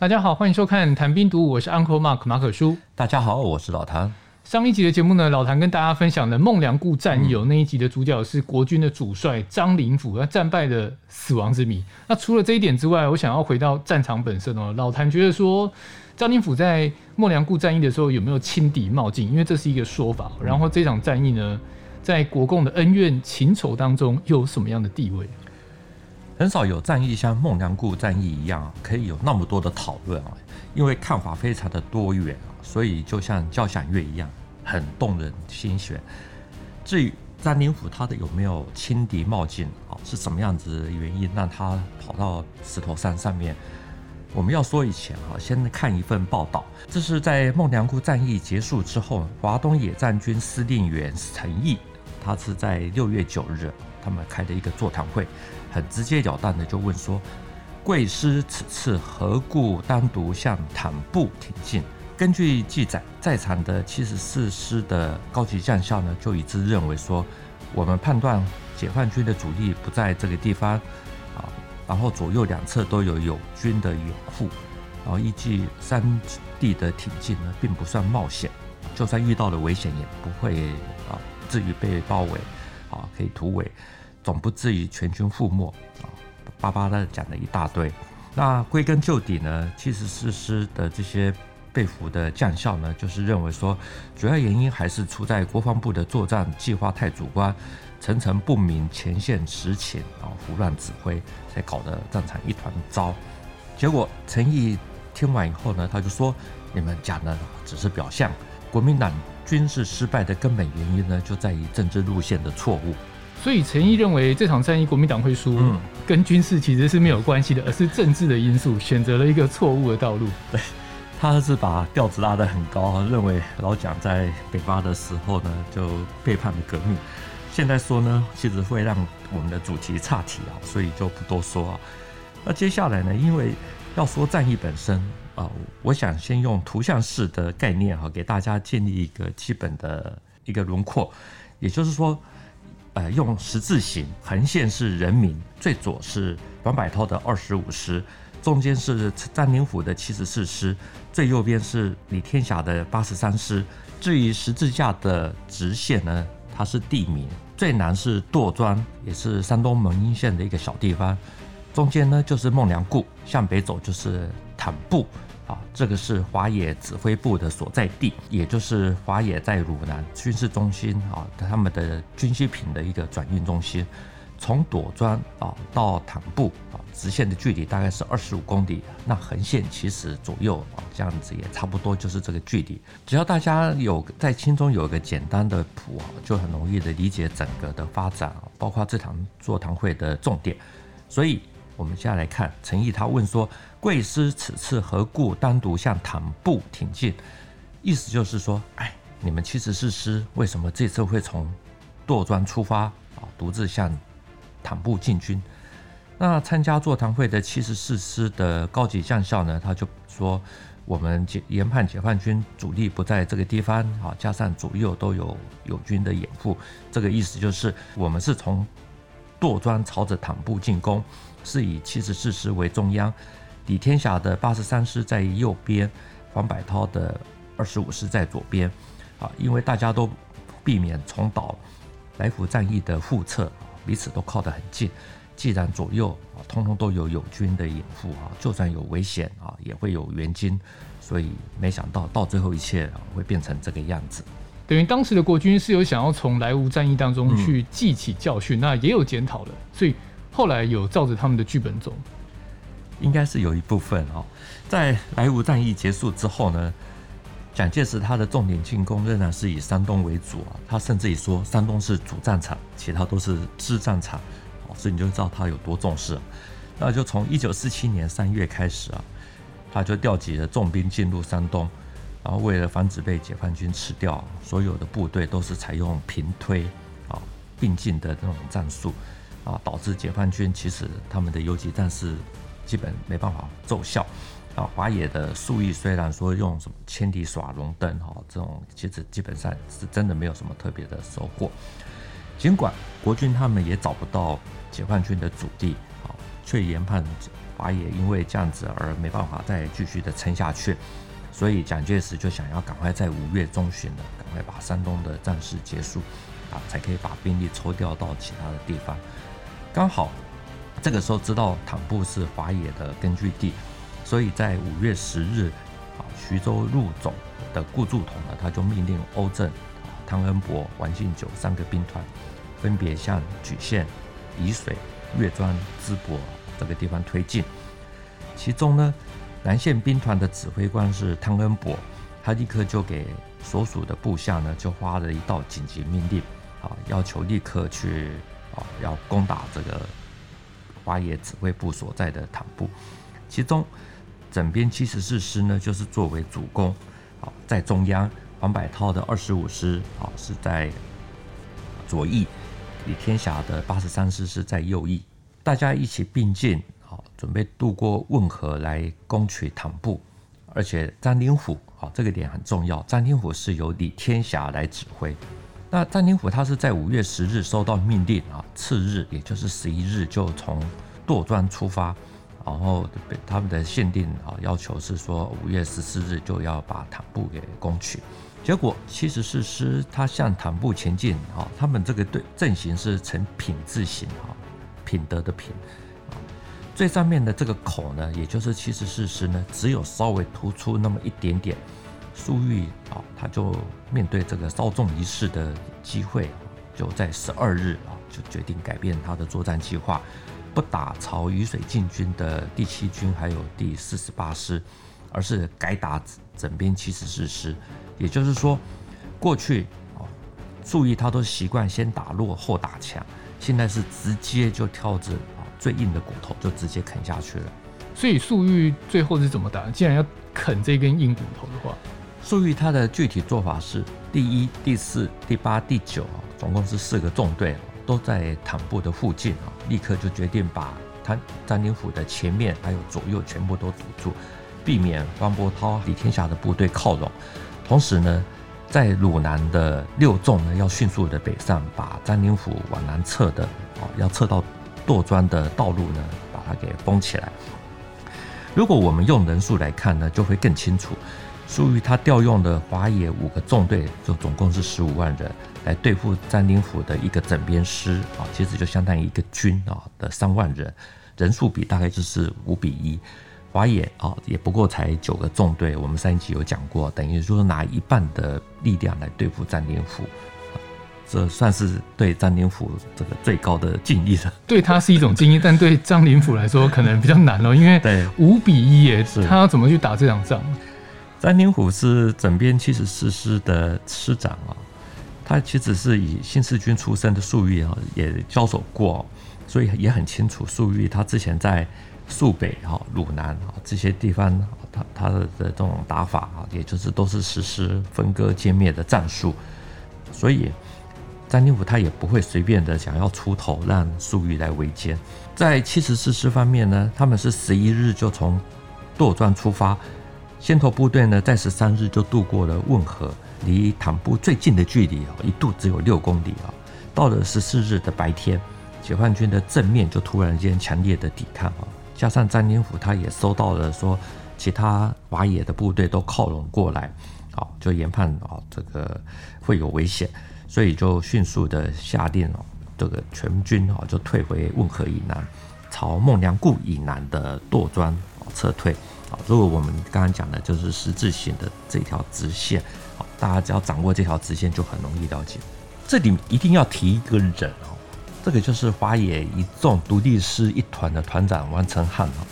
大家好，欢迎收看《谈兵读武》，我是 Uncle Mark 马可叔。大家好，我是老谭。上一集的节目呢，老谭跟大家分享了孟良崮战役，那一集的主角是国军的主帅张灵甫，他战败的死亡之谜。那除了这一点之外，我想要回到战场本身哦。老谭觉得说，张灵甫在孟良崮战役的时候有没有轻敌冒进？因为这是一个说法。然后这场战役呢，在国共的恩怨情仇当中又有什么样的地位？很少有战役像孟良崮战役一样，可以有那么多的讨论啊，因为看法非常的多元，所以就像交响乐一样，很动人心弦。至于张灵甫他的有没有轻敌冒进啊，是什么样子的原因让他跑到石头山上面？我们要说以前哈，先看一份报道，这是在孟良崮战役结束之后，华东野战军司令员陈毅，他是在六月九日，他们开的一个座谈会。很直截了当的就问说：“贵师此次何故单独向坦布挺进？”根据记载，在场的七十四师的高级将校呢，就一致认为说：“我们判断解放军的主力不在这个地方啊，然后左右两侧都有友军的掩护，然后依据山地的挺进呢，并不算冒险，就算遇到了危险，也不会啊至于被包围啊，可以突围。”总不至于全军覆没啊！巴巴的讲了一大堆。那归根究底呢，七十四师的这些被俘的将校呢，就是认为说，主要原因还是出在国防部的作战计划太主观，层层不明前线实情啊，胡乱指挥，才搞得战场一团糟。结果陈毅听完以后呢，他就说：“你们讲的只是表象，国民党军事失败的根本原因呢，就在于政治路线的错误。”所以陈毅认为这场战役国民党会输，嗯，跟军事其实是没有关系的，而是政治的因素选择了一个错误的道路。对，他是把调子拉得很高，认为老蒋在北伐的时候呢就背叛了革命。现在说呢，其实会让我们的主题岔题啊，所以就不多说啊。那接下来呢，因为要说战役本身啊，我想先用图像式的概念哈，给大家建立一个基本的一个轮廓，也就是说。呃，用十字形，横线是人民，最左是王柏涛的二十五师，中间是张灵甫的七十四师，最右边是李天霞的八十三师。至于十字架的直线呢，它是地名，最南是垛庄，也是山东蒙阴县的一个小地方，中间呢就是孟良崮，向北走就是坦布。啊，这个是华野指挥部的所在地，也就是华野在鲁南军事中心啊，他们的军需品的一个转运中心。从垛庄啊到坦布啊，直线的距离大概是二十五公里，那横线其实左右啊这样子也差不多就是这个距离。只要大家有在心中有一个简单的谱啊，就很容易的理解整个的发展啊，包括这场座谈会的重点。所以。我们现在来看陈毅，他问说：“贵师此次何故单独向坦布挺进？”意思就是说，哎，你们七十四师为什么这次会从垛庄出发啊，独自向坦布进军？那参加座谈会的七十四师的高级将校呢，他就说：“我们解研判解放军主力不在这个地方啊，加上左右都有友军的掩护，这个意思就是我们是从垛庄朝着坦布进攻。”是以七十四师为中央，李天霞的八十三师在右边，黄百涛的二十五师在左边，啊，因为大家都避免重蹈来福战役的覆辙，彼此都靠得很近。既然左右啊，通通都有友军的掩护啊，就算有危险啊，也会有援军。所以没想到到最后一切会变成这个样子。等于当时的国军是有想要从莱芜战役当中去记起教训，嗯、那也有检讨了，所以。后来有照着他们的剧本走，应该是有一部分哦。在莱芜战役结束之后呢，蒋介石他的重点进攻仍然是以山东为主啊。他甚至于说山东是主战场，其他都是支战场。所以你就知道他有多重视。那就从一九四七年三月开始啊，他就调集了重兵进入山东，然后为了防止被解放军吃掉，所有的部队都是采用平推啊并进的这种战术。啊，导致解放军其实他们的游击战是基本没办法奏效。啊，华野的粟裕虽然说用什么千里耍龙灯哈，这种其实基本上是真的没有什么特别的收获。尽管国军他们也找不到解放军的主力，啊，却研判华野因为这样子而没办法再继续的撑下去，所以蒋介石就想要赶快在五月中旬呢，赶快把山东的战事结束，啊，才可以把兵力抽调到其他的地方。刚好这个时候知道坦布是华野的根据地，所以在五月十日，啊，徐州路总的顾祝同呢，他就命令欧震、汤恩伯、王敬久三个兵团，分别向莒县、沂水、岳庄、淄博这个地方推进。其中呢，南线兵团的指挥官是汤恩伯，他立刻就给所属的部下呢，就发了一道紧急命令，啊，要求立刻去要攻打这个华野指挥部所在的坦布。其中，整编七十四师呢，就是作为主攻，啊，在中央，黄百韬的二十五师啊是在左翼。李天霞的八十三师是在右翼，大家一起并进，好，准备渡过汶河来攻取坦布。而且张灵甫，好，这个点很重要。张灵甫是由李天霞来指挥。那张灵甫他是在五月十日收到命令啊，次日也就是十一日就从垛庄出发，然后他们的限定啊要求是说五月十四日就要把坦布给攻取。结果七十四师他向坦布前进，啊，他们这个队阵型是呈品字形，哈，品德的品啊，最上面的这个口呢，也就是七十四师呢，只有稍微突出那么一点点。粟裕啊，他就面对这个稍纵一试的机会，就在十二日啊，就决定改变他的作战计划，不打朝雨水进军的第七军还有第四十八师，而是改打整编七十四师。也就是说，过去啊，粟裕他都习惯先打弱后打强，现在是直接就挑着啊最硬的骨头就直接啃下去了。所以粟裕最后是怎么打？既然要啃这根硬骨头的话，粟裕他的具体做法是：第一、第四、第八、第九，总共是四个纵队都在坦布的附近啊，立刻就决定把他张灵甫的前面还有左右全部都堵住，避免王伯涛、李天霞的部队靠拢。同时呢，在鲁南的六纵呢，要迅速的北上，把张灵甫往南撤的啊，要撤到垛庄的道路呢，把它给封起来。如果我们用人数来看呢，就会更清楚。粟裕他调用的华野五个纵队，就总共是十五万人，来对付张灵甫的一个整编师啊，其实就相当于一个军啊的三万人，人数比大概就是五比一。华野啊，也不过才九个纵队，我们上一集有讲过，等于说拿一半的力量来对付张灵甫，这算是对张灵甫这个最高的敬意了。对他是一种敬意，但对张灵甫来说可能比较难哦，因为 五比一耶，他要怎么去打这场仗？张灵甫是整编七十四师的师长啊，他其实是以新四军出身的粟裕啊，也交手过，所以也很清楚粟裕他之前在。肃北哈、鲁南啊这些地方，他他的这种打法啊，也就是都是实施分割歼灭的战术，所以张灵甫他也不会随便的想要出头让粟裕来围歼。在七十四师方面呢，他们是十一日就从垛庄出发，先头部队呢在十三日就渡过了汶河，离坦布最近的距离啊，一度只有六公里啊。到了十四日的白天，解放军的正面就突然间强烈的抵抗啊。加上张灵甫他也收到了说，其他华野的部队都靠拢过来，好，就研判啊这个会有危险，所以就迅速的下令哦，这个全军啊就退回汶河以南，朝孟良崮以南的垛庄撤退。啊，如果我们刚刚讲的就是十字形的这条直线，好，大家只要掌握这条直线就很容易了解。这里一定要提一个人哦。这个就是华野一众独立师一团的团长王承汉哦，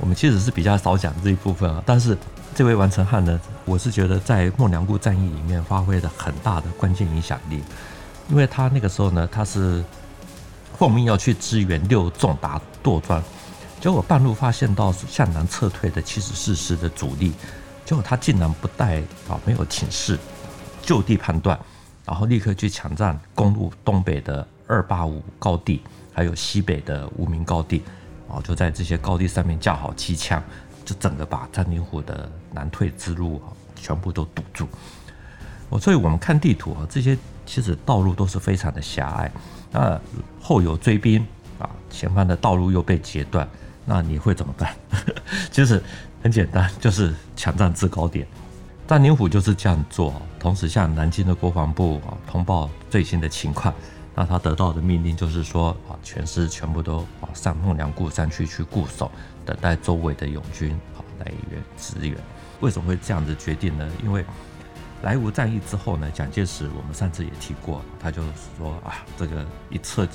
我们其实是比较少讲这一部分啊，但是这位王承汉呢，我是觉得在孟良崮战役里面发挥了很大的关键影响力，因为他那个时候呢，他是奉命要去支援六纵打垛庄，结果半路发现到向南撤退的七十四师的主力，结果他竟然不带啊，没有请示，就地判断，然后立刻去抢占公路东北的。二八五高地，还有西北的无名高地，啊，就在这些高地上面架好机枪，就整个把张灵甫的南退之路啊，全部都堵住。我，所以我们看地图啊，这些其实道路都是非常的狭隘。那后有追兵啊，前方的道路又被截断，那你会怎么办？其实很简单，就是抢占制高点。占领府就是这样做，同时向南京的国防部啊通报最新的情况。那他得到的命令就是说啊，全师全部都啊上孟良崮山区去固守，等待周围的友军啊来援支援。为什么会这样子决定呢？因为莱芜战役之后呢，蒋介石我们上次也提过，他就说啊，这个一撤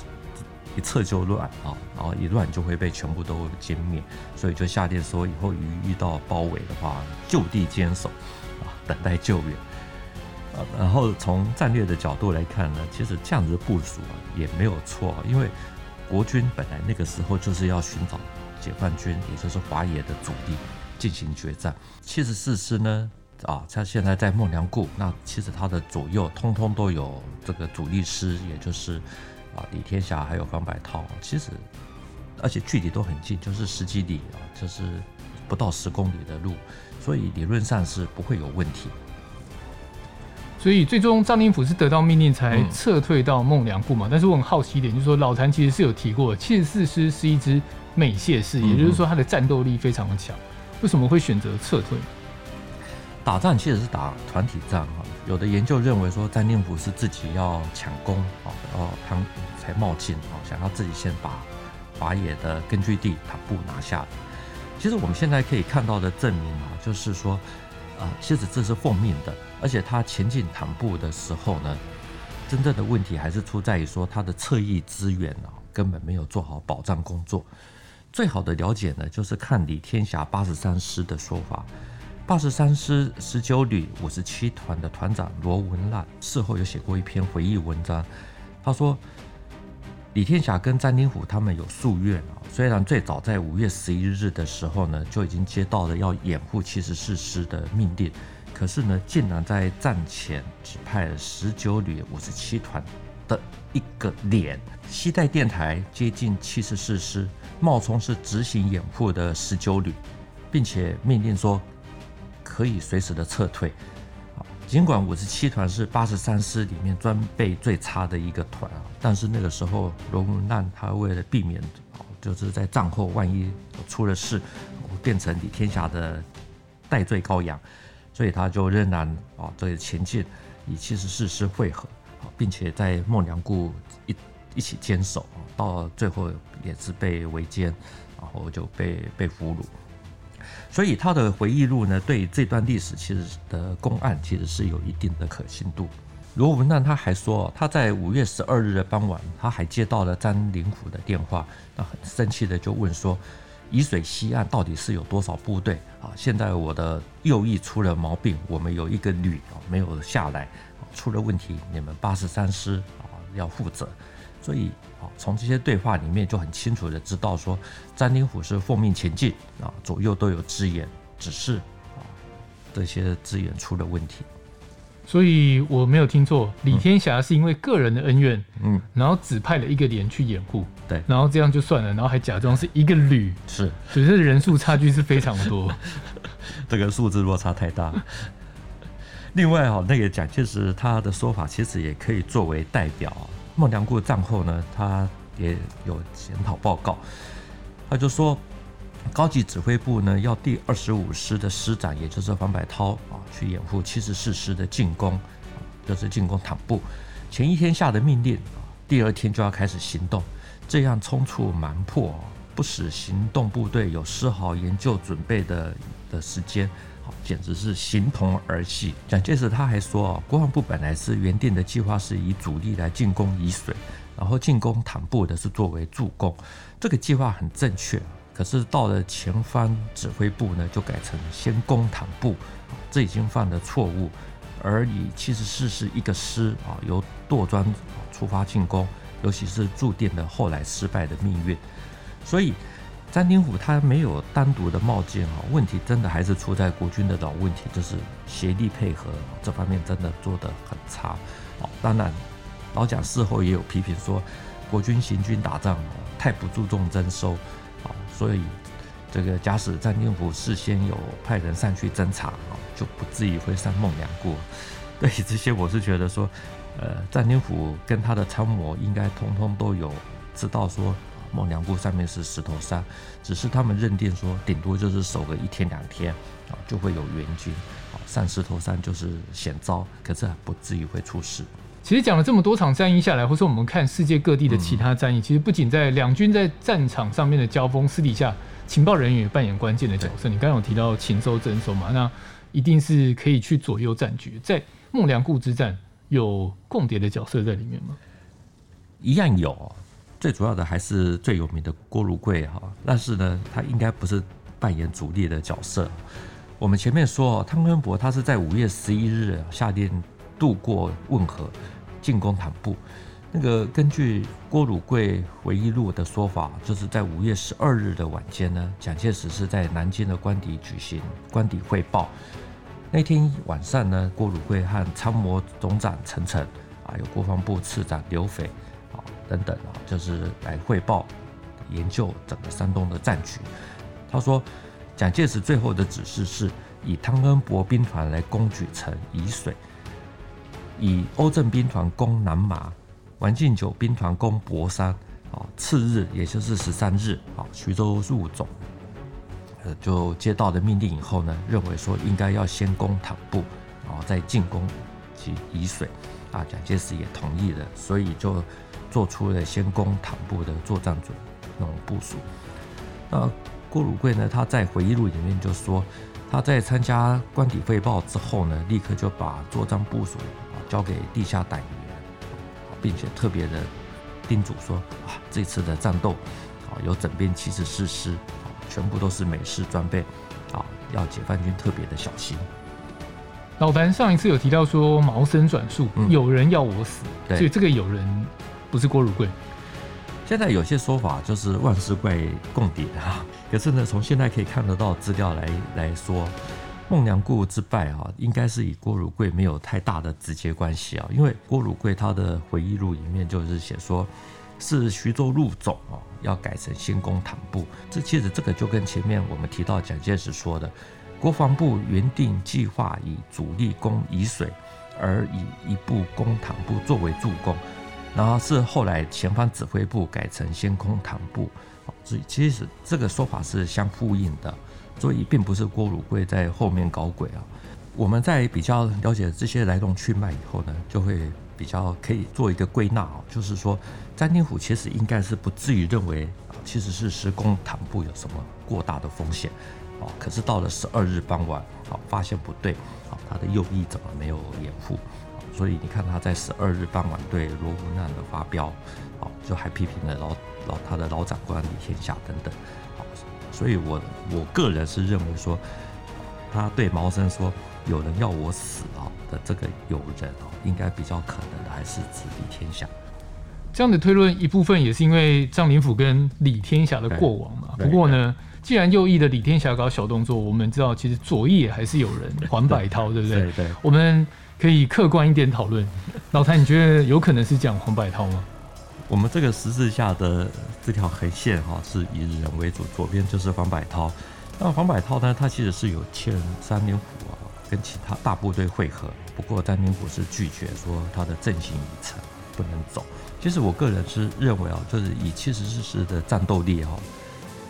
一撤就乱啊，然后一乱就会被全部都歼灭，所以就下令说，以后遇遇到包围的话，就地坚守。啊等待救援，啊然后从战略的角度来看呢，其实这样子部署啊也没有错，因为国军本来那个时候就是要寻找解放军，也就是华野的主力进行决战。七十四师呢，啊，他现在在孟良崮，那其实他的左右通通都有这个主力师，也就是啊李天霞还有方百韬，其实而且距离都很近，就是十几里啊，就是不到十公里的路。所以理论上是不会有问题。所以最终张灵甫是得到命令才撤退到孟良崮嘛？但是我很好奇一点，就是说老谭其实是有提过，七十四师是一支美械师，也就是说他的战斗力非常的强。为什么会选择撤退？打仗其实是打团体战哈。有的研究认为说张灵甫是自己要抢攻啊，然后他才冒进啊，想要自己先把华野的根据地坦布拿下。其实我们现在可以看到的证明啊，就是说，啊，其实这是奉命的，而且他前进坦布的时候呢，真正的问题还是出在于说他的侧翼支援啊，根本没有做好保障工作。最好的了解呢，就是看李天霞八十三师的说法，八十三师十九旅五十七团的团长罗文烂事后有写过一篇回忆文章，他说。李天霞跟詹宁虎他们有夙愿啊，虽然最早在五月十一日的时候呢，就已经接到了要掩护七十四师的命令，可是呢，竟然在战前只派了十九旅五十七团的一个连，携带电台接近七十四师，冒充是执行掩护的十九旅，并且命令说可以随时的撤退。尽管五十七团是八十三师里面装备最差的一个团啊，但是那个时候罗文烂他为了避免，就是在战后万一出了事，变成李天霞的代罪羔羊，所以他就仍然啊这个前进，与七十四师会合，并且在孟良崮一一起坚守，到最后也是被围歼，然后就被被俘虏。所以他的回忆录呢，对这段历史其实的公案其实是有一定的可信度。罗文烂他还说，他在五月十二日的傍晚，他还接到了张灵甫的电话，那很生气的就问说，沂水西岸到底是有多少部队啊？现在我的右翼出了毛病，我们有一个旅啊没有下来，出了问题，你们八十三师啊要负责。所以啊，从这些对话里面就很清楚的知道说，詹宁虎是奉命前进啊，左右都有支援，只是啊这些支援出了问题。所以我没有听错，李天霞是因为个人的恩怨，嗯，然后只派了一个连去掩护，对，然后这样就算了，然后还假装是一个旅，是，只是人数差距是非常多，这个数字落差太大。另外哈，那个蒋介石他的说法其实也可以作为代表。孟良崮战后呢，他也有检讨报告，他就说，高级指挥部呢要第二十五师的师长，也就是黄百韬啊，去掩护七十四师的进攻，就是进攻坦布。前一天下的命令，第二天就要开始行动，这样匆促蛮迫，不使行动部队有丝毫研究准备的的时间。简直是形同儿戏。蒋介石他还说啊，国防部本来是原定的计划是以主力来进攻沂水，然后进攻坦布的是作为助攻，这个计划很正确。可是到了前方指挥部呢，就改成先攻坦布，这已经犯了错误。而以七十四师一个师啊，由垛庄出发进攻，尤其是注定了后来失败的命运。所以。詹宁甫他没有单独的冒进啊，问题真的还是出在国军的老问题，就是协力配合这方面真的做得很差。哦，当然老蒋事后也有批评说，国军行军打仗太不注重征收，啊，所以这个假使詹宁甫事先有派人上去侦查啊，就不至于会上孟良崮。对于这些，我是觉得说，呃，詹宁甫跟他的参谋应该通通都有知道说。孟良崮上面是石头山，只是他们认定说，顶多就是守个一天两天啊，就会有援军啊，上石头山就是险遭，可是还不至于会出事。其实讲了这么多场战役下来，或是我们看世界各地的其他战役，嗯、其实不仅在两军在战场上面的交锋，私底下情报人员也扮演关键的角色。你刚刚有提到秦州征收嘛，那一定是可以去左右战局。在孟良崮之战，有共谍的角色在里面吗？一样有，最主要的还是最有名的郭汝瑰哈，但是呢，他应该不是扮演主力的角色。我们前面说汤恩伯他是在五月十一日下令渡过汶河。进攻坦布，那个根据郭汝瑰回忆录的说法，就是在五月十二日的晚间呢，蒋介石是在南京的官邸举行官邸汇报。那天晚上呢，郭汝瑰和参谋总长陈诚啊，有国防部次长刘斐等等啊，就是来汇报研究整个山东的战局。他说，蒋介石最后的指示是以汤恩伯兵团来攻举城沂水。以欧震兵团攻南麻，王敬久兵团攻博山。啊，次日也就是十三日，啊，徐州入总，呃，就接到的命令以后呢，认为说应该要先攻坦布，然后再进攻及沂水。啊，蒋介石也同意了，所以就做出了先攻坦布的作战准那种部署。那郭汝瑰呢，他在回忆录里面就说，他在参加官邸汇报之后呢，立刻就把作战部署啊。交给地下党员，并且特别的叮嘱说：啊，这次的战斗啊，有整编七十四师，全部都是美式装备，啊，要解放军特别的小心。老樊上一次有提到说毛森转述，嗯、有人要我死，所以这个有人不是郭汝贵。现在有些说法就是万事怪共谍啊，可是呢，从现在可以看得到资料来来说。孟良崮之败啊，应该是与郭汝贵没有太大的直接关系啊，因为郭汝贵他的回忆录里面就是写说，是徐州入总啊，要改成先攻坦部。这其实这个就跟前面我们提到蒋介石说的，国防部原定计划以主力攻沂水，而以一部攻坦部作为助攻，然后是后来前方指挥部改成先攻坦布，所以其实这个说法是相呼应的。所以并不是郭汝贵在后面搞鬼啊！我们在比较了解这些来龙去脉以后呢，就会比较可以做一个归纳啊，就是说詹天虎其实应该是不至于认为啊其实是实攻坦部有什么过大的风险啊。可是到了十二日傍晚啊，发现不对啊，他的右翼怎么没有掩护？所以你看他在十二日傍晚对罗湖难的发飙啊，就还批评了老老他的老长官李天霞等等。所以我，我个人是认为说，他对毛森说“有人要我死啊”的这个有人哦，应该比较可能的还是指李天霞。这样的推论一部分也是因为张灵甫跟李天霞的过往嘛。不过呢，既然右翼的李天霞搞小动作，我们知道其实左翼也还是有人黄百韬，对不对？对对。我们可以客观一点讨论。老谭，你觉得有可能是讲黄百韬吗？我们这个十字架的这条横线哈，是以人为主，左边就是黄百韬。那黄百韬呢，他其实是有欠张灵甫啊，跟其他大部队会合。不过张灵甫是拒绝说他的阵型已成，不能走。其实我个人是认为啊，就是以七十四师的战斗力哈，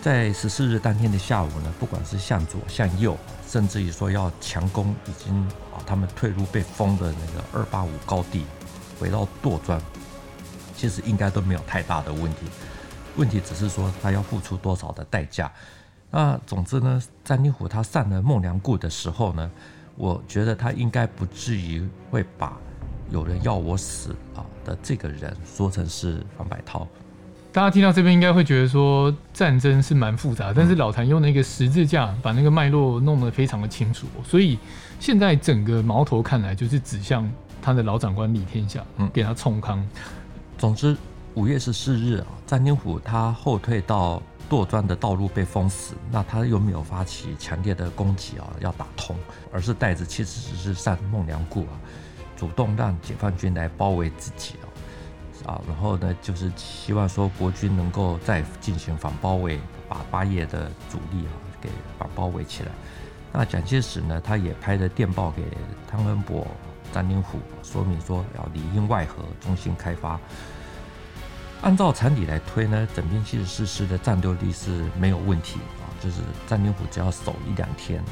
在十四日当天的下午呢，不管是向左向右，甚至于说要强攻已经啊他们退路被封的那个二八五高地，回到垛庄。其实应该都没有太大的问题，问题只是说他要付出多少的代价。那总之呢，詹经甫他上了孟良崮的时候呢，我觉得他应该不至于会把有人要我死啊的这个人说成是黄百韬。大家听到这边应该会觉得说战争是蛮复杂，但是老谭用那个十字架把那个脉络弄得非常的清楚，所以现在整个矛头看来就是指向他的老长官李天下，嗯，给他冲康。总之，五月十四日啊，詹天虎他后退到垛庄的道路被封死，那他又没有发起强烈的攻击啊，要打通，而是带着七十四师上孟良崮啊，主动让解放军来包围自己哦，啊，然后呢，就是希望说国军能够再进行反包围，把八页的主力啊给反包围起来。那蒋介石呢，他也拍了电报给汤恩伯。张灵甫说明说要里应外合，中心开发。按照常理来推呢，整编七十四师的战斗力是没有问题啊，就是张灵府只要守一两天，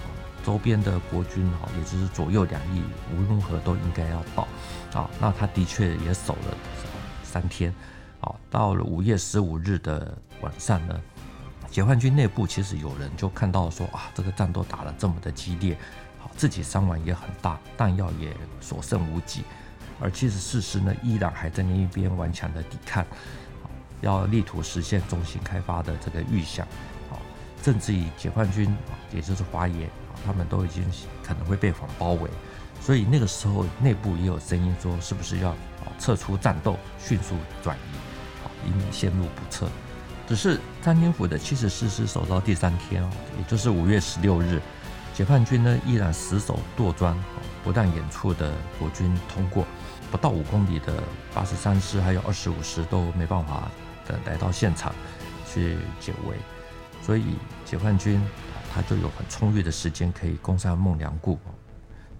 周边的国军哈，也就是左右两翼，无论如何都应该要到啊。那他的确也守了三天，啊，到了五月十五日的晚上呢，解放军内部其实有人就看到说啊，这个战斗打得这么的激烈，好，自己伤亡也很大，弹药也所剩无几，而七十四师呢，依然还在那一边顽强的抵抗。要力图实现中型开发的这个预想，啊，甚至于解放军，也就是华野，他们都已经可能会被反包围，所以那个时候内部也有声音说，是不是要啊撤出战斗，迅速转移，啊，以免陷入不测。只是张灵甫的七十四师守到第三天啊，也就是五月十六日，解放军呢依然死守垛庄，不但远处的国军通过，不到五公里的八十三师还有二十五师都没办法。来到现场去解围，所以解放军他就有很充裕的时间可以攻上孟良崮，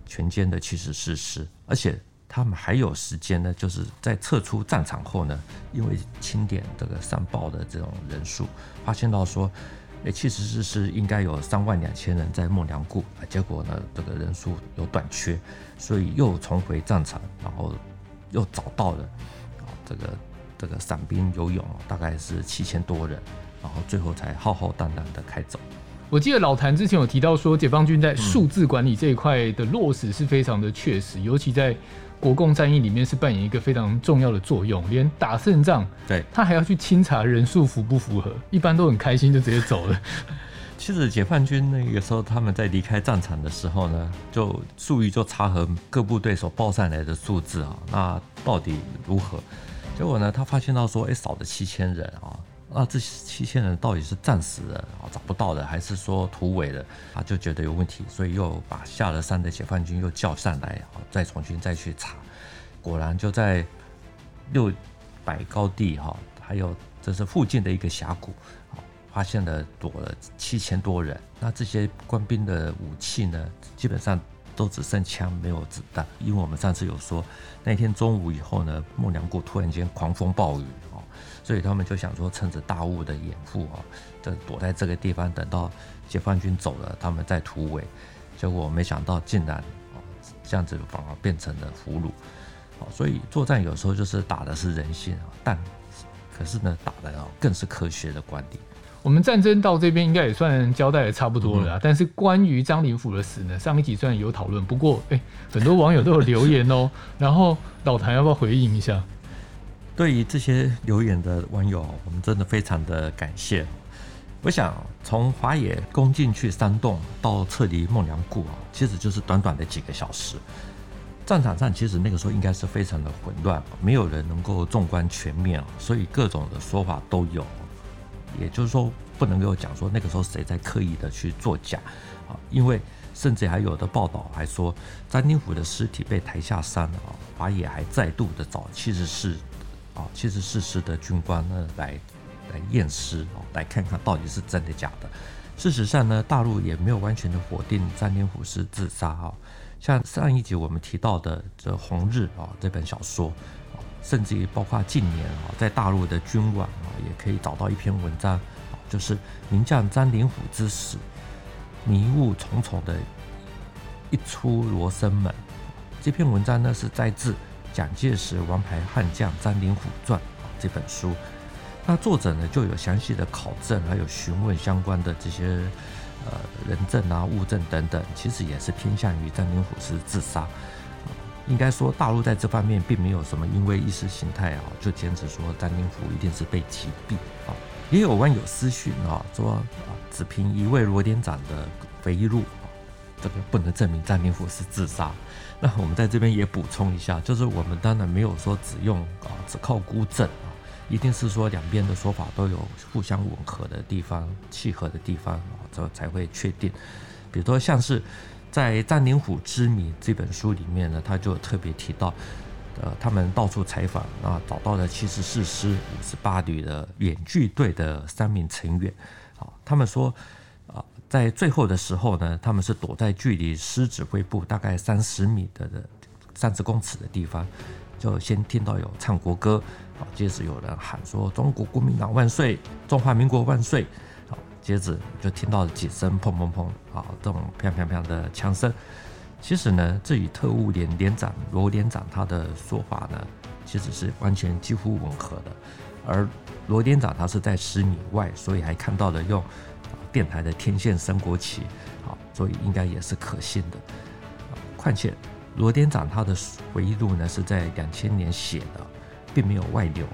全歼的七十四师，而且他们还有时间呢，就是在撤出战场后呢，因为清点这个上报的这种人数，发现到说，哎，七十四师应该有三万两千人在孟良崮，结果呢，这个人数有短缺，所以又重回战场，然后又找到了这个。这个散兵游勇大概是七千多人，然后最后才浩浩荡荡的开走。我记得老谭之前有提到说，解放军在数字管理这一块的落实是非常的确实，嗯、尤其在国共战役里面是扮演一个非常重要的作用。连打胜仗，对他还要去清查人数符不符合，一般都很开心就直接走了。其实解放军那个时候他们在离开战场的时候呢，就注意就查核各部队所报上来的数字啊，那到底如何？结果呢，他发现到说，哎，少了七千人啊，那这七千人到底是战死的啊，找不到的，还是说突围的？他就觉得有问题，所以又把下了山的解放军又叫上来，再重新再去查。果然就在六百高地哈，还有这是附近的一个峡谷，发现了躲了七千多人。那这些官兵的武器呢，基本上。都只剩枪没有子弹，因为我们上次有说，那天中午以后呢，孟良崮突然间狂风暴雨，所以他们就想说趁着大雾的掩护啊，就躲在这个地方，等到解放军走了，他们再突围。结果没想到竟然啊这样子反而变成了俘虏啊，所以作战有时候就是打的是人性啊，但可是呢打的啊更是科学的观点。我们战争到这边应该也算交代的差不多了，嗯、但是关于张灵甫的死呢，上一集虽然有讨论，不过哎、欸，很多网友都有留言哦。然后老谭要不要回应一下？对于这些留言的网友，我们真的非常的感谢。我想从华野攻进去山洞到撤离孟良崮啊，其实就是短短的几个小时。战场上其实那个时候应该是非常的混乱，没有人能够纵观全面啊，所以各种的说法都有。也就是说，不能够讲说那个时候谁在刻意的去作假啊，因为甚至还有的报道还说张灵甫的尸体被抬下山啊，华野还再度的找其实是啊七十四师的军官呢来来验尸啊，来看看到底是真的假的。事实上呢，大陆也没有完全的否定张灵甫是自杀啊，像上一集我们提到的这《红日》啊这本小说。甚至于包括近年啊，在大陆的军网啊，也可以找到一篇文章啊，就是名将张灵甫之死，迷雾重重的一出罗生门。这篇文章呢，是摘自蒋介石《王牌悍将张灵甫传》这本书。那作者呢，就有详细的考证，还有询问相关的这些呃人证啊、物证等等，其实也是偏向于张灵甫是自杀。应该说，大陆在这方面并没有什么因为意识形态啊，就坚持说张灵甫一定是被击毙啊。也有网友私讯啊，说啊，只凭一位罗连长的回忆录啊，这个不能证明张灵甫是自杀。那我们在这边也补充一下，就是我们当然没有说只用啊，只靠孤证啊，一定是说两边的说法都有互相吻合的地方、契合的地方啊，这才会确定。比如说像是。在《张灵甫之谜》这本书里面呢，他就特别提到，呃，他们到处采访啊，找到了七十四师五十八旅的远距队的三名成员，啊，他们说，在最后的时候呢，他们是躲在距离师指挥部大概三十米的的三十公尺的地方，就先听到有唱国歌，好，接着有人喊说“中国国民党万岁，中华民国万岁”。好，接着就听到了几声砰砰砰，啊，这种砰砰砰的枪声。其实呢，这与特务连连长罗连长他的说法呢，其实是完全几乎吻合的。而罗连长他是在十米外，所以还看到了用电台的天线升国旗，好，所以应该也是可信的。况且罗店长他的回忆录呢是在两千年写的，并没有外流。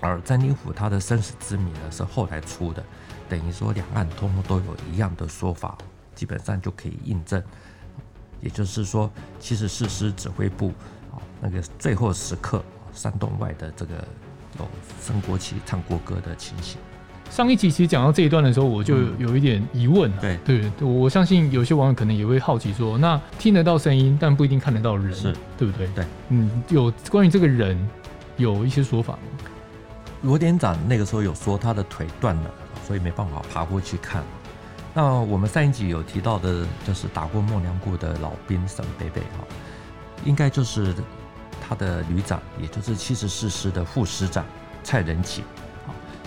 而詹金虎他的生死之谜呢是后来出的，等于说两岸通通都有一样的说法，基本上就可以印证。也就是说，其实四师指挥部啊，那个最后时刻，山洞外的这个有升国旗、唱国歌的情形。上一集其实讲到这一段的时候，我就有一点疑问、啊嗯。对对，我相信有些网友可能也会好奇说，那听得到声音，但不一定看得到人，是对不对？对，嗯，有关于这个人有一些说法吗？罗连长那个时候有说他的腿断了，所以没办法爬过去看。那我们上一集有提到的，就是打过孟良崮的老兵沈贝贝哈，应该就是他的旅长，也就是七十四师的副师长蔡仁杰。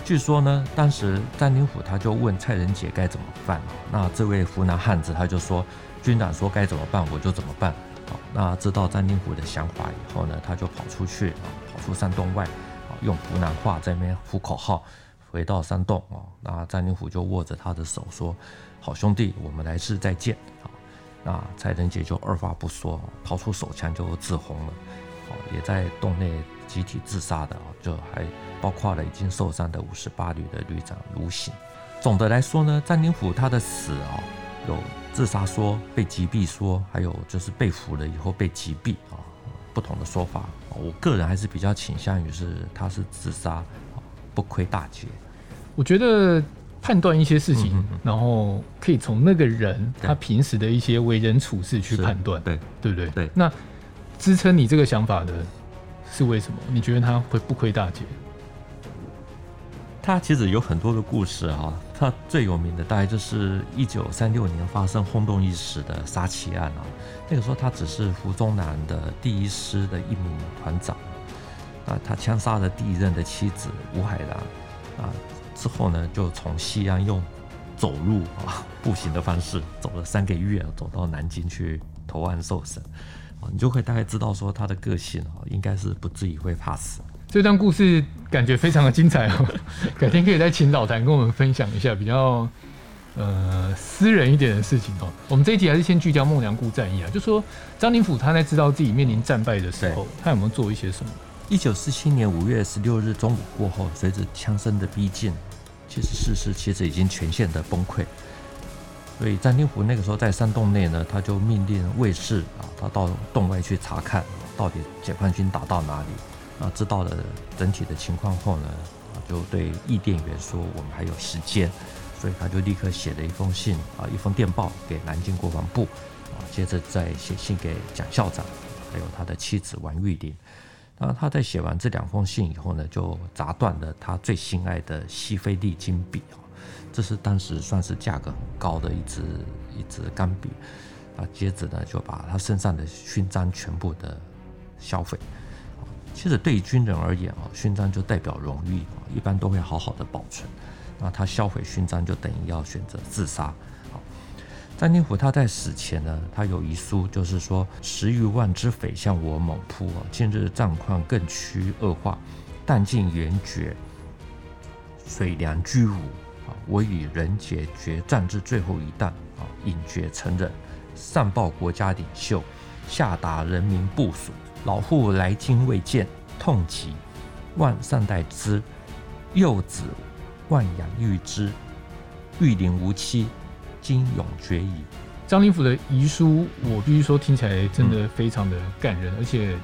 据说呢，当时詹宁府他就问蔡仁杰该怎么办。那这位湖南汉子他就说，军长说该怎么办，我就怎么办。好，那知道詹宁府的想法以后呢，他就跑出去啊，跑出山洞外啊，用湖南话在那边呼口号。回到山洞啊，那詹宁虎就握着他的手说：“好兄弟，我们来世再见。”啊，那蔡仁杰就二话不说，掏出手枪就自轰了。也在洞内集体自杀的，就还包括了已经受伤的五十八旅的旅长卢醒。总的来说呢，詹宁甫他的死啊，有自杀说、被击毙说，还有就是被俘了以后被击毙啊，不同的说法。我个人还是比较倾向于是他是自杀，不亏大劫。我觉得判断一些事情，嗯嗯，然后可以从那个人他平时的一些为人处事去判断，对对不对？对。那支撑你这个想法的是为什么？你觉得他会不亏大劫？他其实有很多的故事啊，他最有名的大概就是一九三六年发生轰动一时的杀妻案啊。那个时候他只是胡宗南的第一师的一名团长啊，他枪杀了第一任的妻子吴海兰啊。之后呢，就从西安用走路啊步行的方式走了三个月，走到南京去投案受审。你就会大概知道说他的个性哦，应该是不至于会怕死。这段故事感觉非常的精彩哦，改天可以再请老谭跟我们分享一下比较呃私人一点的事情哦。我们这一集还是先聚焦孟良崮战役啊，就说张灵甫他在知道自己面临战败的时候，他有没有做一些什么？一九四七年五月十六日中午过后，随着枪声的逼近，其实事实其实已经全线的崩溃。所以詹宁甫那个时候在山洞内呢，他就命令卫士啊，他到洞外去查看，到底解放军打到哪里。啊，知道了整体的情况后呢，啊就对译电员说我们还有时间，所以他就立刻写了一封信啊，一封电报给南京国防部啊，接着再写信给蒋校长，还有他的妻子王玉玲。那他在写完这两封信以后呢，就砸断了他最心爱的西非利金笔啊，这是当时算是价格很高的一支一支钢笔啊。接着呢，就把他身上的勋章全部的销毁。其实对于军人而言啊，勋章就代表荣誉，一般都会好好的保存。那他销毁勋章，就等于要选择自杀。詹宁福他在死前呢，他有遗书，就是说十余万之匪向我猛扑啊，近日战况更趋恶化，弹尽援绝，水粮俱无，我与人杰决战至最后一弹啊，饮决成人，上报国家领袖，下达人民部署，老父来京未见，痛疾，万善待之，幼子万养育之，育龄无期。今永绝矣。张灵甫的遗书，我必须说听起来真的非常的感人，嗯、而且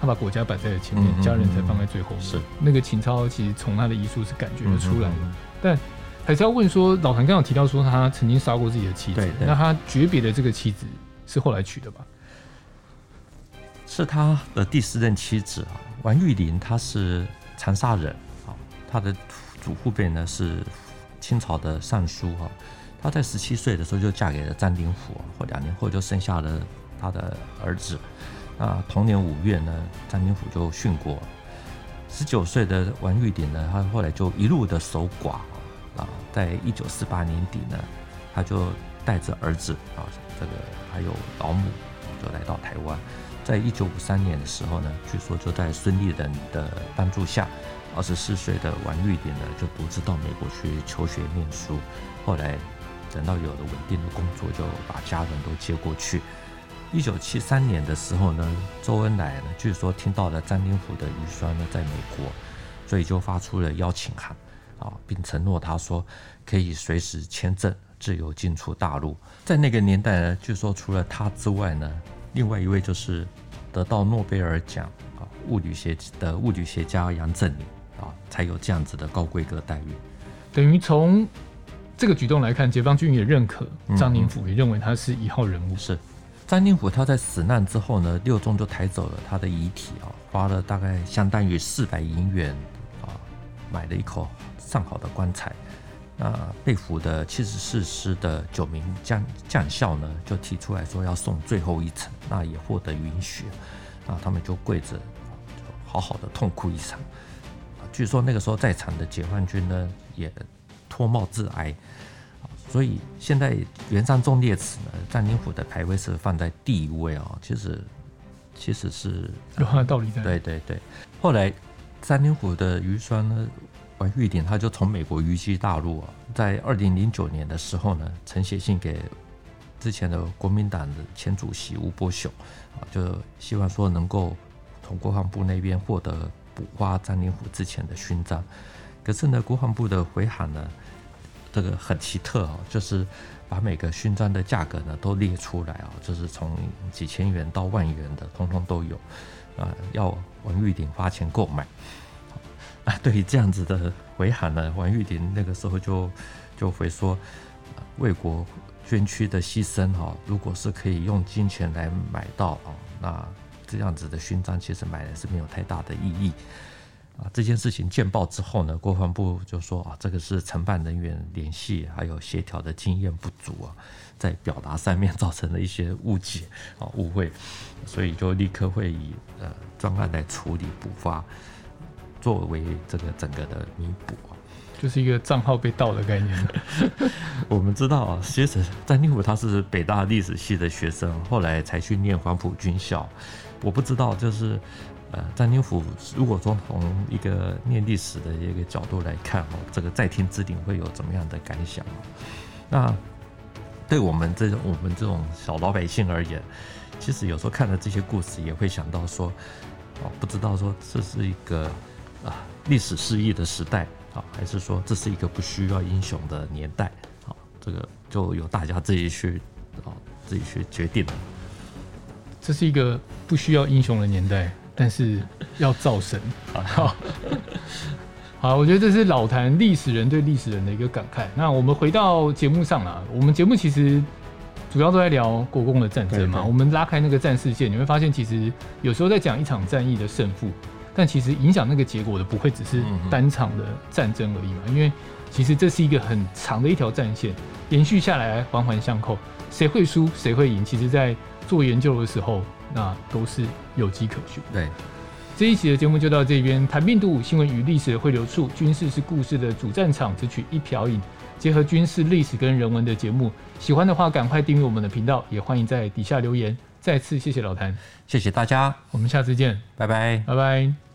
他把国家摆在前面，嗯、家人才放在最后面。是那个情操，其实从他的遗书是感觉得出来的。嗯、但还是要问说，老谭刚刚有提到说他曾经杀过自己的妻子，那他诀别的这个妻子是后来娶的吧？是他的第四任妻子啊，王玉玲，她是长沙人啊，她的祖父辈呢是清朝的尚书哈。她在十七岁的时候就嫁给了张灵甫，或两年后就生下了他的儿子。那同年五月呢，张灵甫就殉国。十九岁的王玉鼎呢，他后来就一路的守寡啊，在一九四八年底呢，他就带着儿子啊，这个还有老母，就来到台湾。在一九五三年的时候呢，据说就在孙立人的帮助下，二十四岁的王玉典呢，就独自到美国去求学念书。后来等到有了稳定的工作，就把家人都接过去。一九七三年的时候呢，周恩来呢，据说听到了张灵甫的遗孀呢在美国，所以就发出了邀请函啊，并承诺他说可以随时签证自由进出大陆。在那个年代呢，据说除了他之外呢，另外一位就是得到诺贝尔奖啊物理学的物理学家杨振宁啊，才有这样子的高规格待遇。等于从这个举动来看，解放军也认可张灵甫，也认为他是一号人物。嗯、是。张灵甫他在死难之后呢，六中就抬走了他的遗体啊，花了大概相当于四百银元啊，买了一口上好的棺材。那被俘的七十四师的九名将将校呢，就提出来说要送最后一程，那也获得允许，那，他们就跪着，就好好的痛哭一场。据说那个时候在场的解放军呢，也脱帽致哀。所以现在元山忠烈祠呢，张灵甫的牌位是放在第一位啊。其实其实是有它的道理在。对对对。后来张灵甫的遗孀呢，王玉鼎，他就从美国移居大陆啊。在二零零九年的时候呢，曾写信给之前的国民党的前主席吴伯雄啊，就希望说能够从国防部那边获得补发张灵甫之前的勋章。可是呢，国防部的回函呢，这个很奇特哦，就是把每个勋章的价格呢都列出来啊，就是从几千元到万元的，通通都有，啊，要王玉鼎花钱购买。啊，对于这样子的回函呢，王玉鼎那个时候就就会说，为国捐躯的牺牲哈，如果是可以用金钱来买到啊，那这样子的勋章其实买来是没有太大的意义。啊，这件事情见报之后呢，国防部就说啊，这个是承办人员联系还有协调的经验不足啊，在表达上面造成了一些误解啊误会，所以就立刻会以呃专案来处理补发，作为这个整个的弥补啊，就是一个账号被盗的概念。我们知道啊，其实张灵甫他是北大历史系的学生，后来才去念黄埔军校，我不知道就是。呃，张灵甫如果说从一个念历史的一个角度来看哦，这个在天之灵会有怎么样的感想？那对我们这种我们这种小老百姓而言，其实有时候看了这些故事，也会想到说，哦，不知道说这是一个啊历史失意的时代啊，还是说这是一个不需要英雄的年代啊？这个就由大家自己去啊自己去决定了。这是一个不需要英雄的年代。但是要造神，好，好，我觉得这是老谈历史人对历史人的一个感慨。那我们回到节目上啊，我们节目其实主要都在聊国共的战争嘛。我们拉开那个战事线，你会发现，其实有时候在讲一场战役的胜负，但其实影响那个结果的不会只是单场的战争而已嘛。因为其实这是一个很长的一条战线，延续下来环环相扣，谁会输谁会赢，其实在做研究的时候。那都是有迹可循。对，这一期的节目就到这边。谈病毒新闻与历史的汇流处，军事是故事的主战场，只取一瓢饮，结合军事历史跟人文的节目。喜欢的话，赶快订阅我们的频道，也欢迎在底下留言。再次谢谢老谭，谢谢大家，我们下次见，拜拜，拜拜。